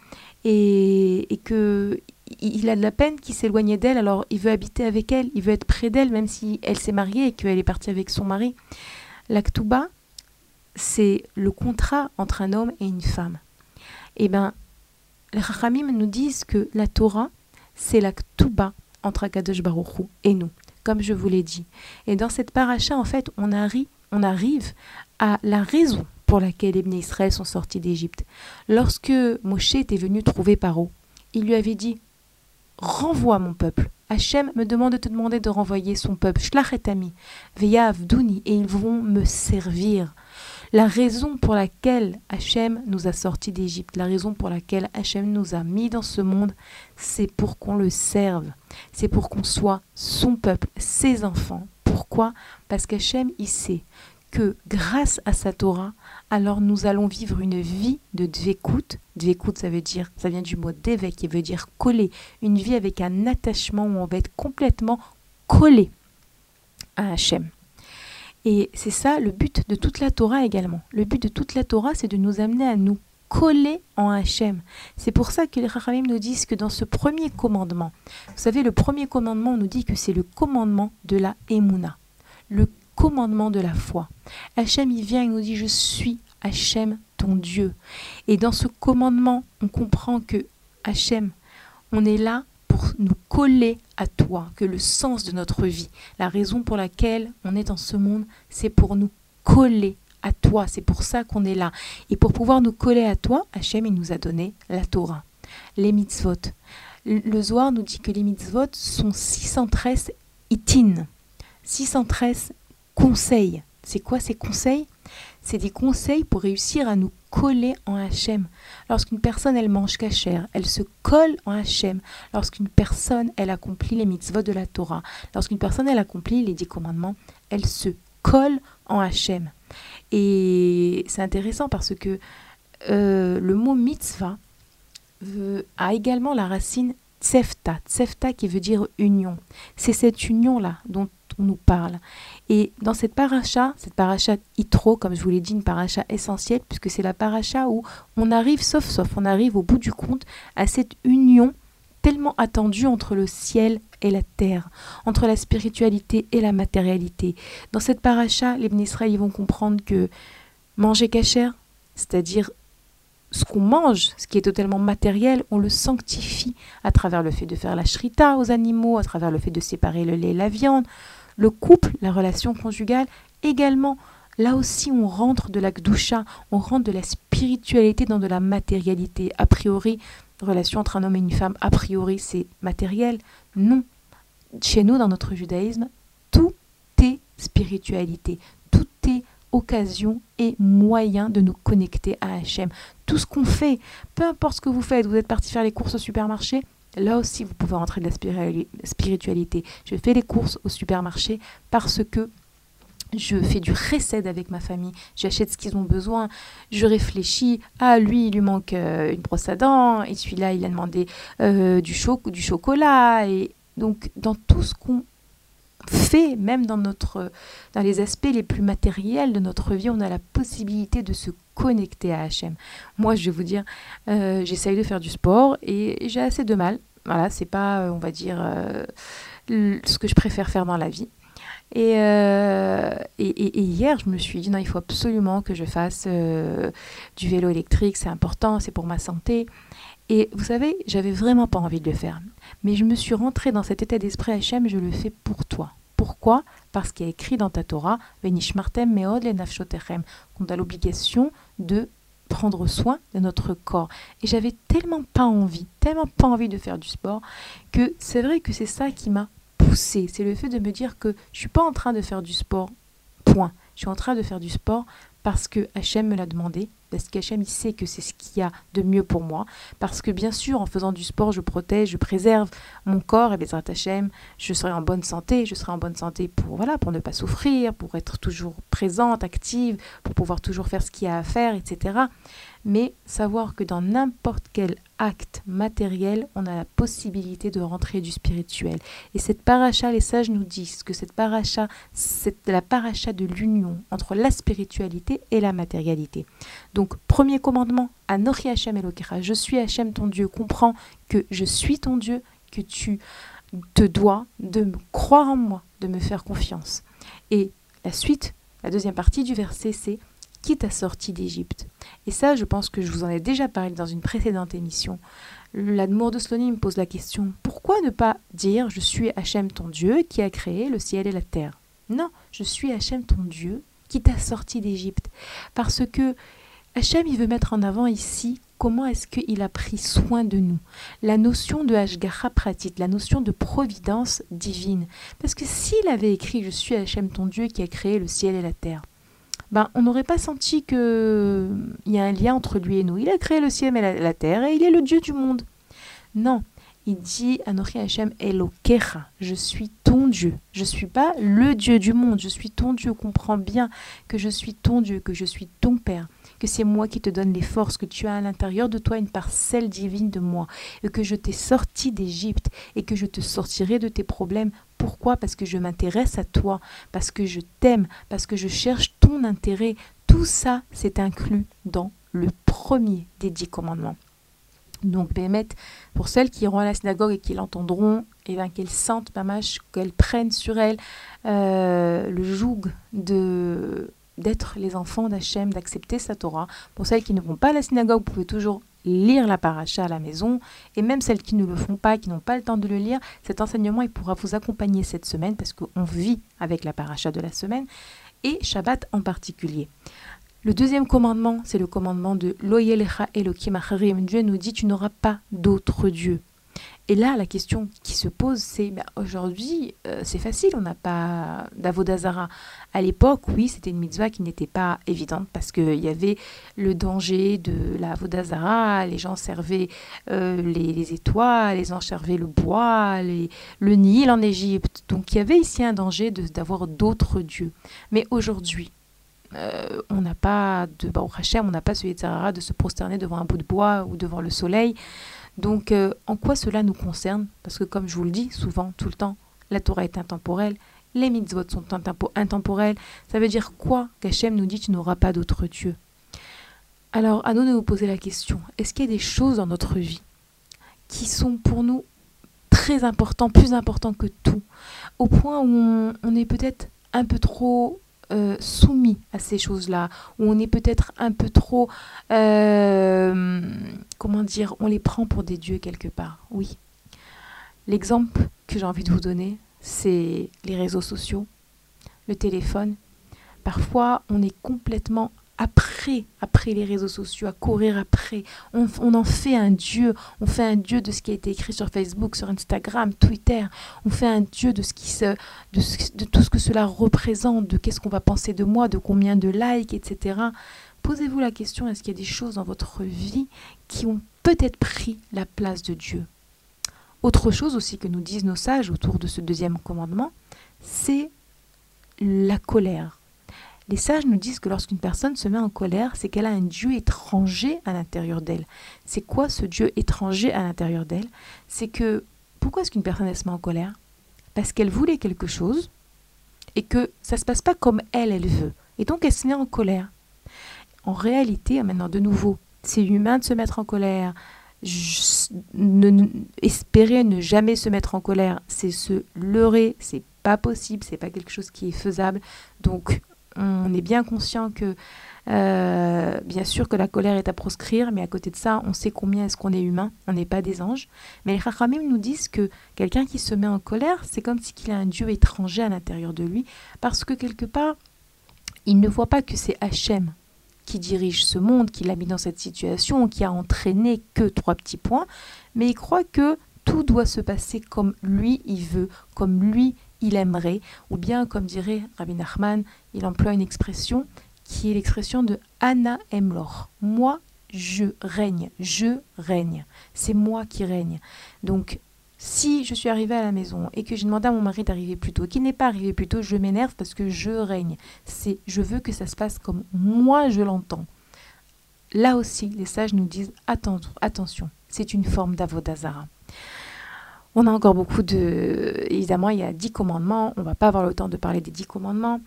et, et que il a de la peine qu'il s'éloigne d'elle, alors il veut habiter avec elle, il veut être près d'elle, même si elle s'est mariée et qu'elle est partie avec son mari. L'aktuba, c'est le contrat entre un homme et une femme. Eh bien, les Rachamim nous disent que la Torah, c'est l'aktuba entre Akadosh Baruch et nous, comme je vous l'ai dit. Et dans cette paracha, en fait, on arrive, à la raison pour laquelle les Israël sont sortis d'Égypte. Lorsque Moshe était venu trouver Paro, il lui avait dit Renvoie mon peuple. Hachem me demande de te demander de renvoyer son peuple. Duni, et ils vont me servir. La raison pour laquelle Hachem nous a sortis d'Égypte, la raison pour laquelle Hachem nous a mis dans ce monde, c'est pour qu'on le serve. C'est pour qu'on soit son peuple, ses enfants. Pourquoi? Parce qu'Hachem, il sait que grâce à sa Torah, alors nous allons vivre une vie de dvekut. Dvekut, ça veut dire, ça vient du mot d'évêque, qui veut dire coller. Une vie avec un attachement où on va être complètement collé à Hachem. Et c'est ça le but de toute la Torah également. Le but de toute la Torah, c'est de nous amener à nous coller en Hachem. C'est pour ça que les Rachamim nous disent que dans ce premier commandement, vous savez, le premier commandement, on nous dit que c'est le commandement de la Emouna, le commandement de la foi. Hachem, il vient et nous dit, je suis Hachem, ton Dieu. Et dans ce commandement, on comprend que Hachem, on est là pour nous coller à toi, que le sens de notre vie, la raison pour laquelle on est dans ce monde, c'est pour nous coller à toi. C'est pour ça qu'on est là. Et pour pouvoir nous coller à toi, Hachem, il nous a donné la Torah, les mitzvot. Le Zohar nous dit que les mitzvot sont 613 itin, 613 conseils. C'est quoi ces conseils? C'est des conseils pour réussir à nous coller en Hachem. Lorsqu'une personne, elle mange cachère, elle se colle en Hachem. Lorsqu'une personne, elle accomplit les mitzvot de la Torah, lorsqu'une personne, elle accomplit les dix commandements, elle se colle en Hachem. Et c'est intéressant parce que euh, le mot mitzvah a également la racine tsefta, tsefta qui veut dire union. C'est cette union-là dont on nous parle. Et dans cette paracha, cette paracha itro, comme je vous l'ai dit, une paracha essentielle, puisque c'est la paracha où on arrive, sauf sauf, on arrive au bout du compte à cette union tellement attendue entre le ciel et la terre, entre la spiritualité et la matérialité. Dans cette paracha, les Israël vont comprendre que manger cachère, c'est-à-dire ce qu'on mange, ce qui est totalement matériel, on le sanctifie à travers le fait de faire la shrita aux animaux, à travers le fait de séparer le lait et la viande, le couple, la relation conjugale, également. Là aussi, on rentre de la gdusha, on rentre de la spiritualité dans de la matérialité. A priori, relation entre un homme et une femme, a priori, c'est matériel. Non. Chez nous, dans notre judaïsme, tout est spiritualité. Tout est occasion et moyen de nous connecter à Hachem. Tout ce qu'on fait, peu importe ce que vous faites, vous êtes parti faire les courses au supermarché, là aussi vous pouvez rentrer de la spiritualité. Je fais les courses au supermarché parce que je fais du recède avec ma famille, j'achète ce qu'ils ont besoin, je réfléchis, ah lui il lui manque euh, une brosse à dents, et celui-là il a demandé euh, du, du chocolat, et donc dans tout ce qu'on fait, même dans, notre, dans les aspects les plus matériels de notre vie, on a la possibilité de se connecter à HM. Moi, je vais vous dire, euh, j'essaye de faire du sport et j'ai assez de mal. Voilà, c'est pas, euh, on va dire, euh, ce que je préfère faire dans la vie. Et, et, hier, je me suis dit, non, il faut absolument que je fasse du vélo électrique, c'est important, c'est pour ma santé. Et vous savez, j'avais vraiment pas envie de le faire. Mais je me suis rentrée dans cet état d'esprit Hachem, je le fais pour toi. Pourquoi? Parce qu'il y a écrit dans ta Torah, Venishmartem meod le qu'on a l'obligation de prendre soin de notre corps. Et j'avais tellement pas envie, tellement pas envie de faire du sport, que c'est vrai que c'est ça qui m'a poussée. C'est le fait de me dire que je suis pas en train de faire du sport, point. Je suis en train de faire du sport parce que Hachem me l'a demandé, parce qu'Hachem il sait que c'est ce qu'il y a de mieux pour moi, parce que bien sûr en faisant du sport je protège, je préserve mon corps et les Hachem, je serai en bonne santé, je serai en bonne santé pour voilà pour ne pas souffrir, pour être toujours présente, active, pour pouvoir toujours faire ce qu'il y a à faire, etc mais savoir que dans n'importe quel acte matériel, on a la possibilité de rentrer du spirituel. Et cette paracha, les sages nous disent que cette paracha, c'est la paracha de l'union entre la spiritualité et la matérialité. Donc, premier commandement, Anochi Hashem Elokecha, je suis Hashem ton Dieu, comprends que je suis ton Dieu, que tu te dois de croire en moi, de me faire confiance. Et la suite, la deuxième partie du verset, c'est qui t'a sorti d'Égypte Et ça, je pense que je vous en ai déjà parlé dans une précédente émission. L'Admour de Slonim me pose la question pourquoi ne pas dire je suis Hachem ton Dieu qui a créé le ciel et la terre? Non, je suis Hachem ton Dieu qui t'a sorti d'Égypte. Parce que Hachem, il veut mettre en avant ici comment est-ce qu'il a pris soin de nous. La notion de Hashgacha pratique, la notion de providence divine. Parce que s'il avait écrit Je suis Hachem ton Dieu qui a créé le ciel et la terre, ben, on n'aurait pas senti qu'il y a un lien entre lui et nous. Il a créé le ciel et la, terre et il est le Dieu du monde. Non, il dit Anochi Hashem Elokecha, je suis ton Dieu. Je ne suis pas le Dieu du monde, je suis ton Dieu. Comprends bien que je suis ton Dieu, que je suis ton Père, que c'est moi qui te donne les forces, que tu as à l'intérieur de toi une parcelle divine de moi, et que je t'ai sorti d'Égypte, et que je te sortirai de tes problèmes pourquoi? Parce que je m'intéresse à toi, parce que je t'aime, parce que je cherche ton intérêt. Tout ça, c'est inclus dans le premier des dix commandements. Donc, Bémet, pour celles qui iront à la synagogue et qui l'entendront, et eh qu'elles sentent, mamache, qu'elles prennent sur elles euh, le joug de d'être les enfants d'Hachem, d'accepter sa Torah. Pour celles qui ne vont pas à la synagogue, vous pouvez toujours lire la paracha à la maison. Et même celles qui ne le font pas, qui n'ont pas le temps de le lire, cet enseignement, il pourra vous accompagner cette semaine parce qu'on vit avec la paracha de la semaine et Shabbat en particulier. Le deuxième commandement, c'est le commandement de Loyelecha Elohim Acharim. Dieu nous dit Tu n'auras pas d'autre Dieu. Et là, la question qui se pose, c'est ben, aujourd'hui, euh, c'est facile, on n'a pas d'avodazara. À l'époque, oui, c'était une mitzvah qui n'était pas évidente parce qu'il y avait le danger de la vodazara, les gens servaient euh, les, étoiles, les gens servaient le bois, le Nil en Égypte. Donc il y avait ici un danger d'avoir d'autres dieux. Mais aujourd'hui, euh, on n'a pas de Hashem, on n'a pas ce de se prosterner devant un bout de bois ou devant le soleil. Donc, euh, en quoi cela nous concerne? Parce que, comme je vous le dis souvent, tout le temps, la Torah est intemporelle, les mitzvot sont intemporels. Ça veut dire quoi qu'Hachem nous dit tu n'auras pas d'autre Dieu? Alors, à nous de nous poser la question est-ce qu'il y a des choses dans notre vie qui sont pour nous très importantes, plus importantes que tout, au point où on est peut-être un peu trop euh, soumis à ces choses-là, où on est peut-être un peu trop, euh, comment dire, on les prend pour des dieux quelque part. Oui. L'exemple que j'ai envie de vous donner, c'est les réseaux sociaux, le téléphone. Parfois, on est complètement après, après les réseaux sociaux, à courir après. On, en fait un dieu. On fait un dieu de ce qui a été écrit sur Facebook, sur Instagram, Twitter. On fait un dieu de de, tout ce que cela représente, de qu'est-ce qu'on va penser de moi, de combien de likes, etc. Posez-vous la question est-ce qu'il y a des choses dans votre vie qui ont peut-être pris la place de Dieu? Autre chose aussi que nous disent nos sages autour de ce deuxième commandement, c'est la colère les sages nous disent que lorsqu'une personne se met en colère, c'est qu'elle a un Dieu étranger à l'intérieur d'elle. C'est quoi ce Dieu étranger à l'intérieur d'elle? C'est que pourquoi est-ce qu'une personne se met en colère? Parce qu'elle voulait quelque chose et que ça ne se passe pas comme elle, elle veut. Et donc elle se met en colère. En réalité, maintenant de nouveau, c'est humain de se mettre en colère. espérer ne jamais se mettre en colère, c'est se leurrer, c'est pas possible, c'est pas quelque chose qui est faisable. Donc on est bien conscient que, euh, bien sûr, que la colère est à proscrire, mais à côté de ça, on sait combien est-ce qu'on est humain, on n'est pas des anges. Mais les Chachamim nous disent que quelqu'un qui se met en colère, c'est comme s'il a un Dieu étranger à l'intérieur de lui, parce que quelque part, il ne voit pas que c'est Hachem qui dirige ce monde, qui l'a mis dans cette situation, qui a entraîné que trois petits points, mais il croit que tout doit se passer comme lui il veut, comme lui il aimerait, ou bien comme dirait Rabbi Nachman, il emploie une expression qui est l'expression de Anna Emlor. Moi, je règne, je règne. C'est moi qui règne. Donc, si je suis arrivée à la maison et que j'ai demandé à mon mari d'arriver plus tôt, qu'il n'est pas arrivé plus tôt, je m'énerve parce que je règne. C'est, je veux que ça se passe comme moi je l'entends. Là aussi, les sages nous disent attention, c'est une forme d'avodazara. On a encore beaucoup de... Évidemment, il y a dix commandements. On va pas avoir le temps de parler des dix commandements.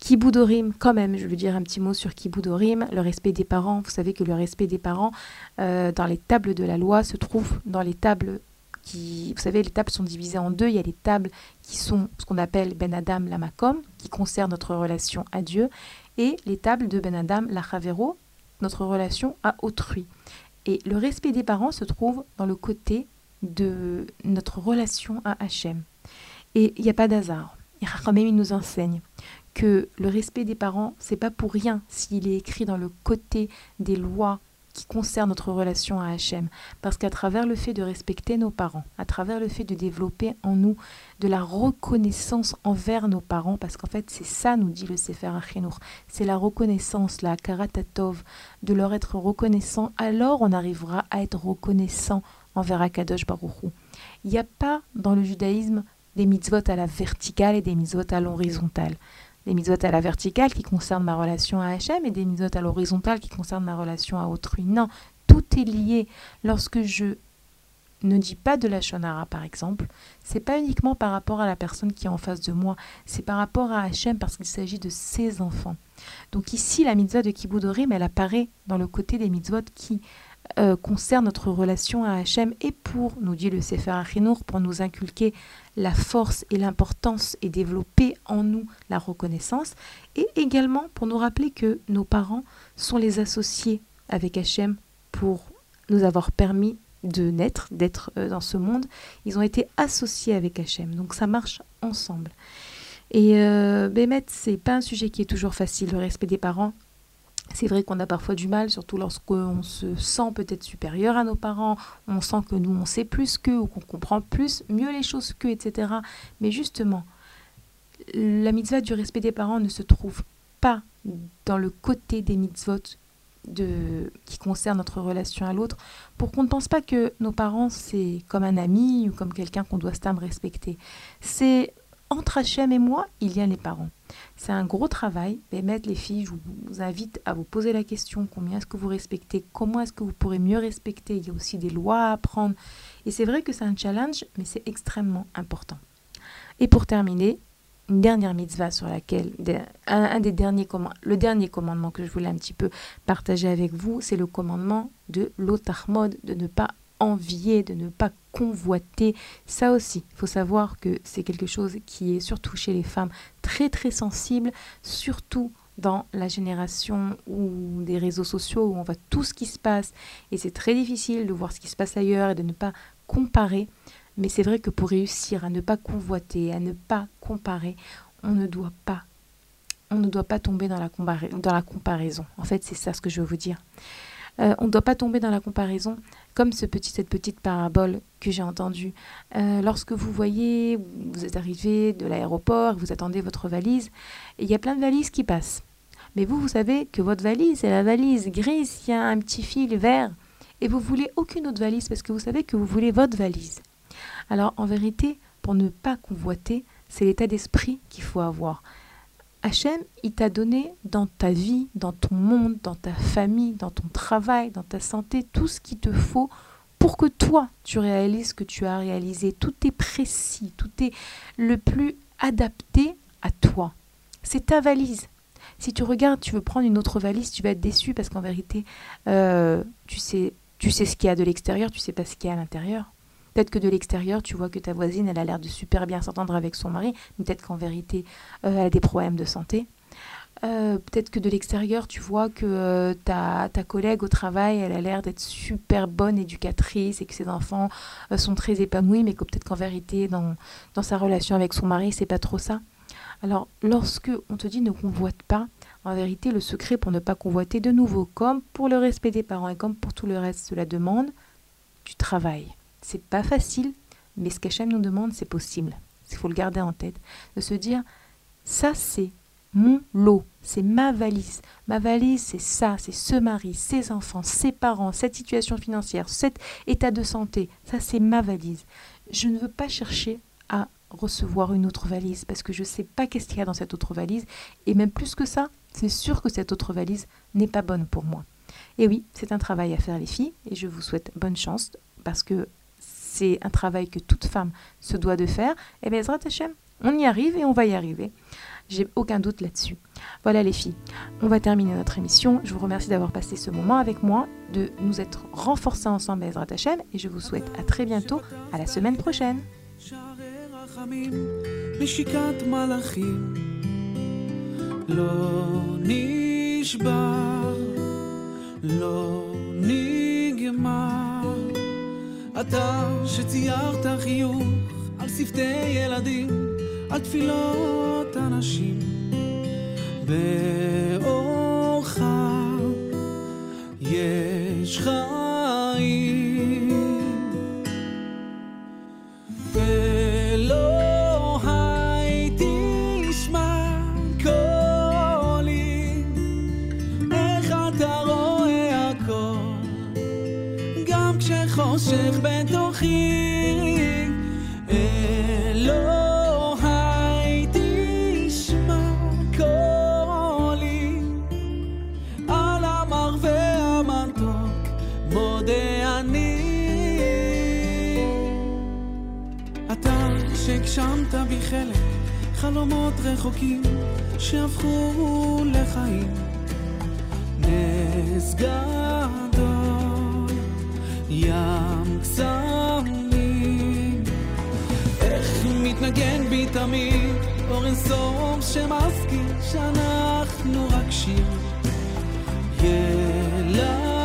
Kiboudorim, quand même, je veux dire un petit mot sur Kiboudorim, le respect des parents. Vous savez que le respect des parents, euh, dans les tables de la loi, se trouve dans les tables qui... Vous savez, les tables sont divisées en deux. Il y a les tables qui sont ce qu'on appelle Ben Adam Lamakom, qui concernent notre relation à Dieu, et les tables de Ben Adam Lachavero, notre relation à autrui. Et le respect des parents se trouve dans le côté de notre relation à Hachem. Et il n'y a pas d'hasard. même il nous enseigne que le respect des parents, c'est pas pour rien s'il est écrit dans le côté des lois qui concernent notre relation à Hachem. Parce qu'à travers le fait de respecter nos parents, à travers le fait de développer en nous de la reconnaissance envers nos parents, parce qu'en fait c'est ça, nous dit le Sefer Achinour, c'est la reconnaissance, la karatatov, de leur être reconnaissant, alors on arrivera à être reconnaissant envers Akadosh Baruchou. Il n'y a pas dans le judaïsme des mitzvot à la verticale et des mitzvot à l'horizontale. Des mitzvot à la verticale qui concernent ma relation à Hachem et des mitzvot à l'horizontale qui concernent ma relation à autrui. Non, tout est lié. Lorsque je ne dis pas de la shonara, par exemple, c'est pas uniquement par rapport à la personne qui est en face de moi, c'est par rapport à Hachem parce qu'il s'agit de ses enfants. Donc ici, la mitzvah de Kiboudorim, elle apparaît dans le côté des mitzvot qui euh, concerne notre relation à Hachem et pour, nous dit le Sefer Achinour, pour nous inculquer la force et l'importance et développer en nous la reconnaissance et également pour nous rappeler que nos parents sont les associés avec Hachem pour nous avoir permis de naître, d'être euh, dans ce monde. Ils ont été associés avec Hachem, donc ça marche ensemble. Et euh, Bémet, c'est pas un sujet qui est toujours facile, le respect des parents C'est vrai qu'on a parfois du mal, surtout lorsqu'on se sent peut-être supérieur à nos parents, on sent que nous on sait plus qu'eux ou qu'on comprend plus, mieux les choses qu'eux, etc. Mais justement, la mitzvah du respect des parents ne se trouve pas dans le côté des mitzvot de, qui concernent notre relation à l'autre, pour qu'on ne pense pas que nos parents c'est comme un ami ou comme quelqu'un qu'on doit se respecter. C'est entre Hachem et moi, il y a les parents. C'est un gros travail. Mettre les filles, je vous invite à vous poser la question combien est-ce que vous respectez Comment est-ce que vous pourrez mieux respecter? Il y a aussi des lois à apprendre. Et c'est vrai que c'est un challenge, mais c'est extrêmement important. Et pour terminer, une dernière mitzvah sur laquelle, un, des derniers le dernier commandement que je voulais un petit peu partager avec vous, c'est le commandement de l'otahmod, de ne pas envier, de ne pas convoiter. Ça aussi, il faut savoir que c'est quelque chose qui est surtout chez les femmes très très sensible, surtout dans la génération ou des réseaux sociaux où on voit tout ce qui se passe et c'est très difficile de voir ce qui se passe ailleurs et de ne pas comparer. Mais c'est vrai que pour réussir à ne pas convoiter, à ne pas comparer, on ne doit pas on ne doit pas tomber dans la, comparaison. En fait, c'est ça ce que je veux vous dire. Euh, on ne doit pas tomber dans la comparaison comme ce petit, cette petite parabole que j'ai entendue. Euh, lorsque vous voyez, vous êtes arrivé de l'aéroport, vous attendez votre valise, il y a plein de valises qui passent. Mais vous, vous savez que votre valise est la valise grise, il y a un petit fil vert, et vous voulez aucune autre valise parce que vous savez que vous voulez votre valise. Alors en vérité, pour ne pas convoiter, c'est l'état d'esprit qu'il faut avoir. Hachem, il t'a donné dans ta vie, dans ton monde, dans ta famille, dans ton travail, dans ta santé, tout ce qu'il te faut pour que toi, tu réalises ce que tu as réalisé. Tout est précis, tout est le plus adapté à toi. C'est ta valise. Si tu regardes, tu veux prendre une autre valise, tu vas être déçu parce qu'en vérité, euh, tu sais, tu sais ce qu'il y a de l'extérieur, tu sais pas ce qu'il y a à l'intérieur. Peut-être que de l'extérieur, tu vois que ta voisine, elle a l'air de super bien s'entendre avec son mari, mais peut-être qu'en vérité, euh, elle a des problèmes de santé. Euh, peut-être que de l'extérieur, tu vois que euh, ta, ta, collègue au travail, elle a l'air d'être super bonne éducatrice et que ses enfants sont très épanouis, mais que peut-être qu'en vérité, dans, dans sa relation avec son mari, c'est pas trop ça. Alors, lorsque on te dit ne convoite pas, en vérité, le secret pour ne pas convoiter de nouveau, comme pour le respect des parents et comme pour tout le reste, cela demande du travail. C'est pas facile, mais ce qu'Hachem nous demande, c'est possible. Il faut le garder en tête. De se dire, ça c'est mon lot, c'est ma valise. Ma valise, c'est ça, c'est ce mari, ses enfants, ses parents, cette situation financière, cet état de santé. Ça, c'est ma valise. Je ne veux pas chercher à recevoir une autre valise parce que je ne sais pas qu'est-ce qu'il y a dans cette autre valise. Et même plus que ça, c'est sûr que cette autre valise n'est pas bonne pour moi. Et oui, c'est un travail à faire les filles et je vous souhaite bonne chance parce que c'est un travail que toute femme se doit de faire, et eh bien, Hashem, on y arrive et on va y arriver. J'ai aucun doute là-dessus. Voilà les filles, on va terminer notre émission. Je vous remercie d'avoir passé ce moment avec moi, de nous être renforcés ensemble, Ezrat Hashem, et je vous souhaite à très bientôt, à la semaine prochaine. אתה שציירת חיוך על שפתי ילדים, על תפילות אנשים. באורך יש חיים. מתנשך בתוכי. אלוהי תשמע קולי. על מודה אני. אתה חלק חלומות רחוקים שהפכו לחיים. נס גדול. ים קסמים. איך מתנגן בי תמיד אור אינסוף שמזכיר שאנחנו רק שיר. ילד